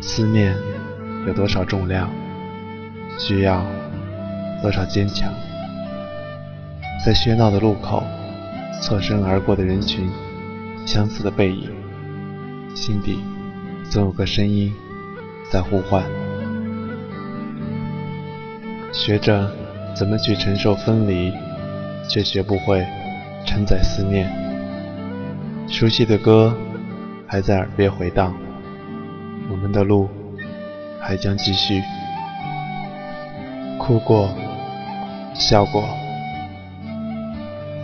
思念有多少重量，需要多少坚强？在喧闹的路口，侧身而过的人群，相似的背影，心底总有个声音在呼唤。学着怎么去承受分离，却学不会承载思念。熟悉的歌还在耳边回荡，们的路还将继续。哭过，笑过。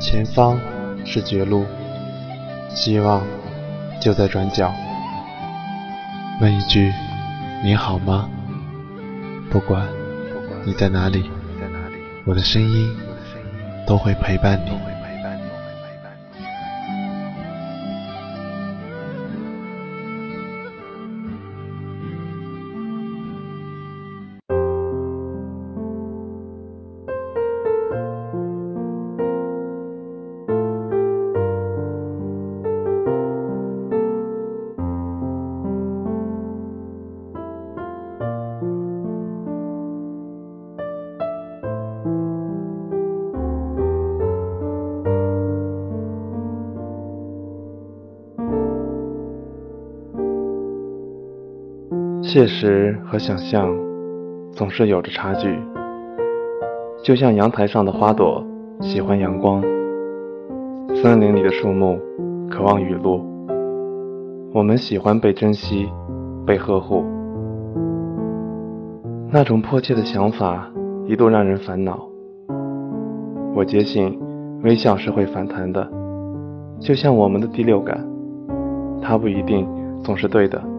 前方是绝路，希望就在转角。问一句，你好吗？不管你在哪里，我的声音都会陪伴你。现实和想象总是有着差距，就像阳台上的花朵喜欢阳光，森林里的树木渴望雨露。我们喜欢被珍惜、被呵护，那种迫切的想法一度让人烦恼。我坚信，微笑是会反弹的，就像我们的第六感，它不一定总是对的。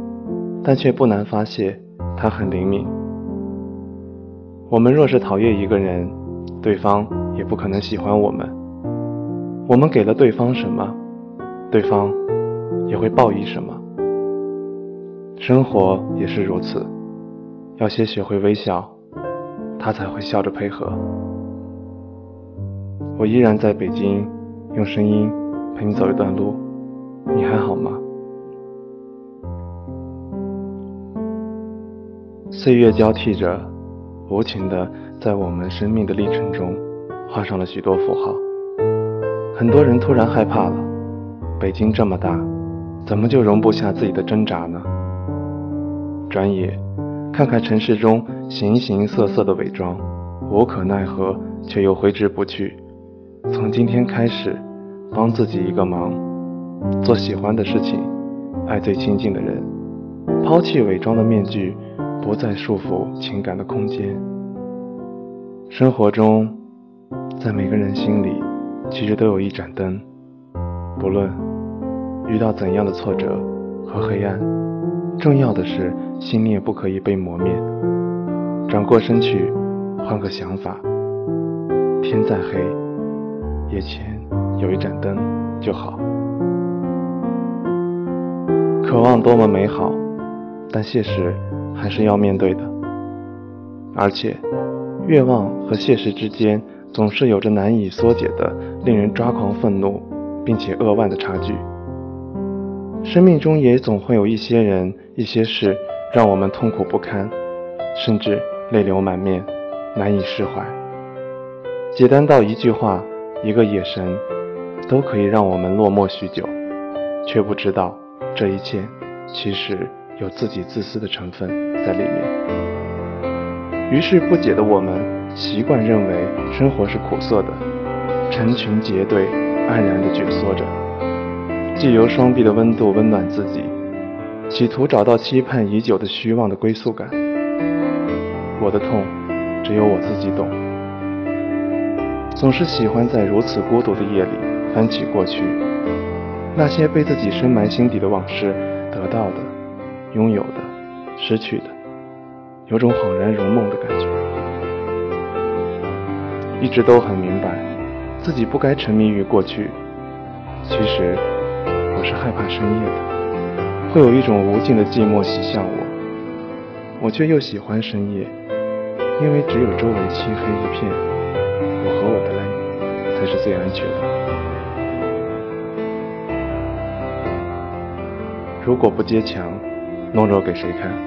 但却不难发现，他很灵敏。我们若是讨厌一个人，对方也不可能喜欢我们。我们给了对方什么，对方也会报以什么。生活也是如此，要先学会微笑，他才会笑着配合。我依然在北京，用声音陪你走一段路，你还好吗？岁月交替着，无情的在我们生命的历程中画上了许多符号。很多人突然害怕了，北京这么大，怎么就容不下自己的挣扎呢？转眼看看城市中形形色色的伪装，无可奈何却又挥之不去。从今天开始，帮自己一个忙，做喜欢的事情，爱最亲近的人，抛弃伪装的面具。不再束缚情感的空间。生活中，在每个人心里，其实都有一盏灯。不论遇到怎样的挫折和黑暗，重要的是信念不可以被磨灭。转过身去，换个想法。天再黑，眼前有一盏灯就好。渴望多么美好，但现实。还是要面对的，而且愿望和现实之间总是有着难以缩减的、令人抓狂、愤怒，并且扼腕的差距。生命中也总会有一些人、一些事，让我们痛苦不堪，甚至泪流满面，难以释怀。简单到一句话、一个眼神，都可以让我们落寞许久，却不知道这一切其实有自己自私的成分。在里面，于是不解的我们习惯认为生活是苦涩的，成群结队，黯然的蜷缩着，借由双臂的温度温暖自己，企图找到期盼已久的虚妄的归宿感。我的痛，只有我自己懂。总是喜欢在如此孤独的夜里翻起过去，那些被自己深埋心底的往事，得到的，拥有的，失去的。有种恍然如梦的感觉，一直都很明白，自己不该沉迷于过去。其实我是害怕深夜的，会有一种无尽的寂寞袭向我，我却又喜欢深夜，因为只有周围漆黑一片，我和我的泪才是最安全的。如果不坚强，懦弱给谁看？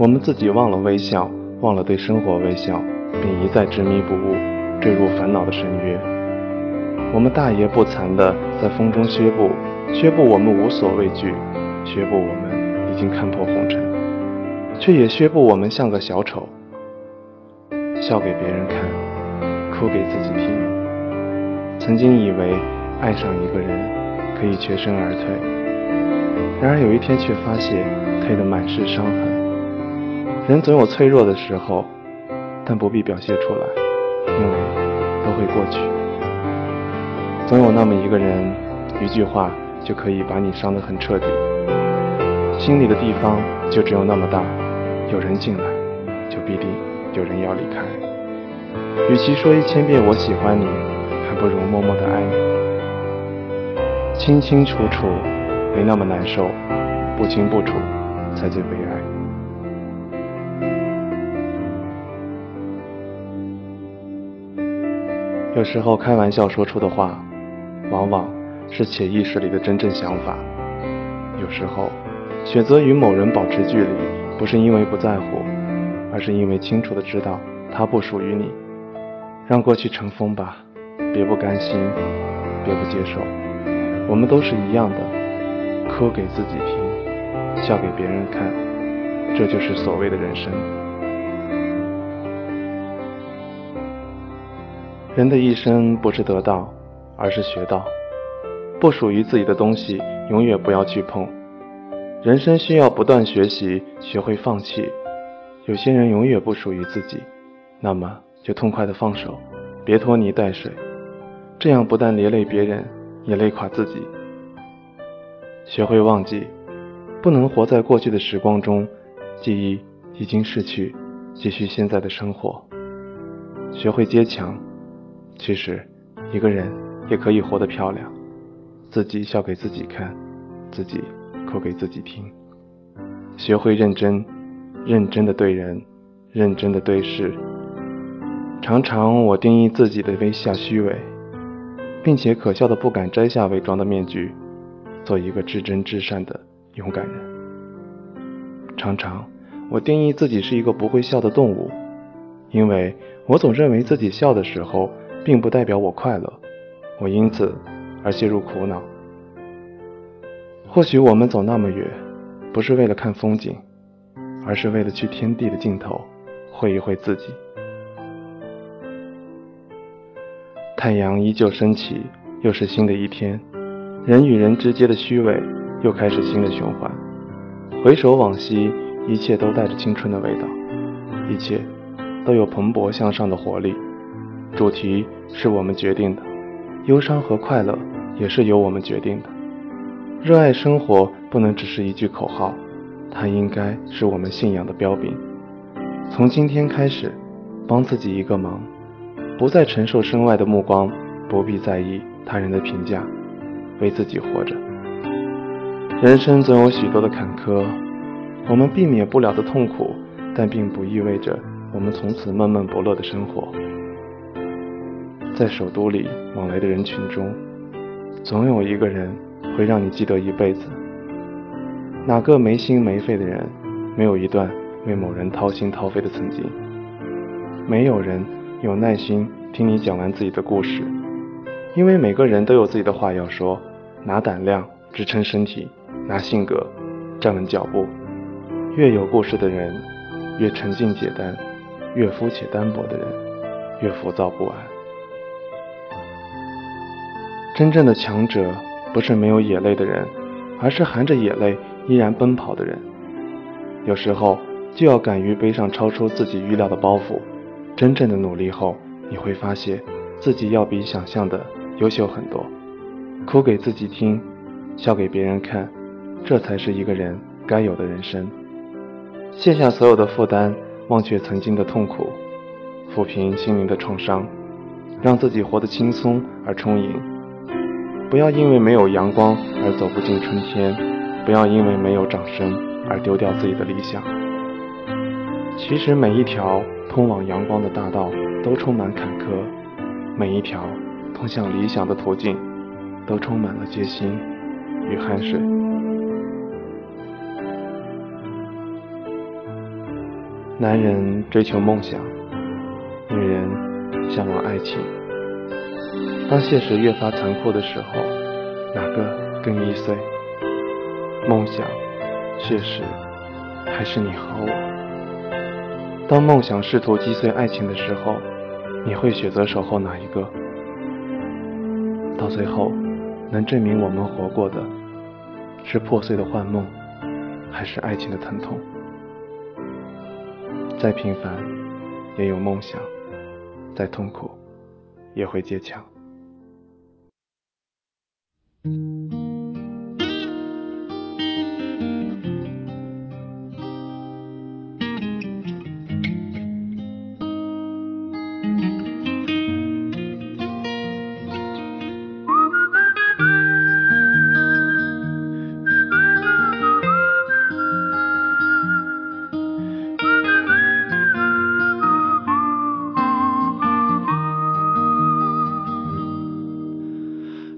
我们自己忘了微笑，忘了对生活微笑，并一再执迷不悟，坠入烦恼的深渊。我们大言不惭地在风中宣布，宣布我们无所畏惧，宣布我们已经看破红尘，却也宣布我们像个小丑，笑给别人看，哭给自己听。曾经以为爱上一个人可以全身而退，然而有一天却发现退得满是伤痕。人总有脆弱的时候，但不必表现出来，因为都会过去。总有那么一个人，一句话就可以把你伤得很彻底。心里的地方就只有那么大，有人进来，就必定有人要离开。与其说一千遍我喜欢你，还不如默默的爱你。清清楚楚没那么难受，不清不楚才最悲哀。有时候开玩笑说出的话，往往是潜意识里的真正想法。有时候选择与某人保持距离，不是因为不在乎，而是因为清楚的知道他不属于你。让过去成风吧，别不甘心，别不接受。我们都是一样的，哭给自己听，笑给别人看，这就是所谓的人生。人的一生不是得到，而是学到。不属于自己的东西，永远不要去碰。人生需要不断学习，学会放弃。有些人永远不属于自己，那么就痛快的放手，别拖泥带水。这样不但连累别人，也累垮自己。学会忘记，不能活在过去的时光中，记忆已经逝去，继续现在的生活。学会坚强。其实，一个人也可以活得漂亮，自己笑给自己看，自己哭给自己听。学会认真，认真的对人，认真的对事。常常我定义自己的微笑虚伪，并且可笑的不敢摘下伪装的面具，做一个至真至善的勇敢人。常常我定义自己是一个不会笑的动物，因为我总认为自己笑的时候。并不代表我快乐，我因此而陷入苦恼。或许我们走那么远，不是为了看风景，而是为了去天地的尽头，会一会自己。太阳依旧升起，又是新的一天。人与人之间的虚伪又开始新的循环。回首往昔，一切都带着青春的味道，一切都有蓬勃向上的活力。主题是我们决定的，忧伤和快乐也是由我们决定的。热爱生活不能只是一句口号，它应该是我们信仰的标炳。从今天开始，帮自己一个忙，不再承受身外的目光，不必在意他人的评价，为自己活着。人生总有许多的坎坷，我们避免不了的痛苦，但并不意味着我们从此闷闷不乐的生活。在首都里往来的人群中，总有一个人会让你记得一辈子。哪个没心没肺的人，没有一段为某人掏心掏肺的曾经？没有人有耐心听你讲完自己的故事，因为每个人都有自己的话要说。拿胆量支撑身体，拿性格站稳脚步。越有故事的人，越沉静简单；越肤浅单薄的人，越浮躁不安。真正的强者不是没有眼泪的人，而是含着眼泪依然奔跑的人。有时候就要敢于背上超出自己预料的包袱。真正的努力后，你会发现自己要比想象的优秀很多。哭给自己听，笑给别人看，这才是一个人该有的人生。卸下所有的负担，忘却曾经的痛苦，抚平心灵的创伤，让自己活得轻松而充盈。不要因为没有阳光而走不进春天，不要因为没有掌声而丢掉自己的理想。其实每一条通往阳光的大道都充满坎坷，每一条通向理想的途径都充满了艰辛与汗水。男人追求梦想，女人向往爱情。当现实越发残酷的时候，哪个更易碎？梦想、现实，还是你和我？当梦想试图击碎爱情的时候，你会选择守候哪一个？到最后，能证明我们活过的，是破碎的幻梦，还是爱情的疼痛？再平凡，也有梦想；再痛苦，也会坚强。thank you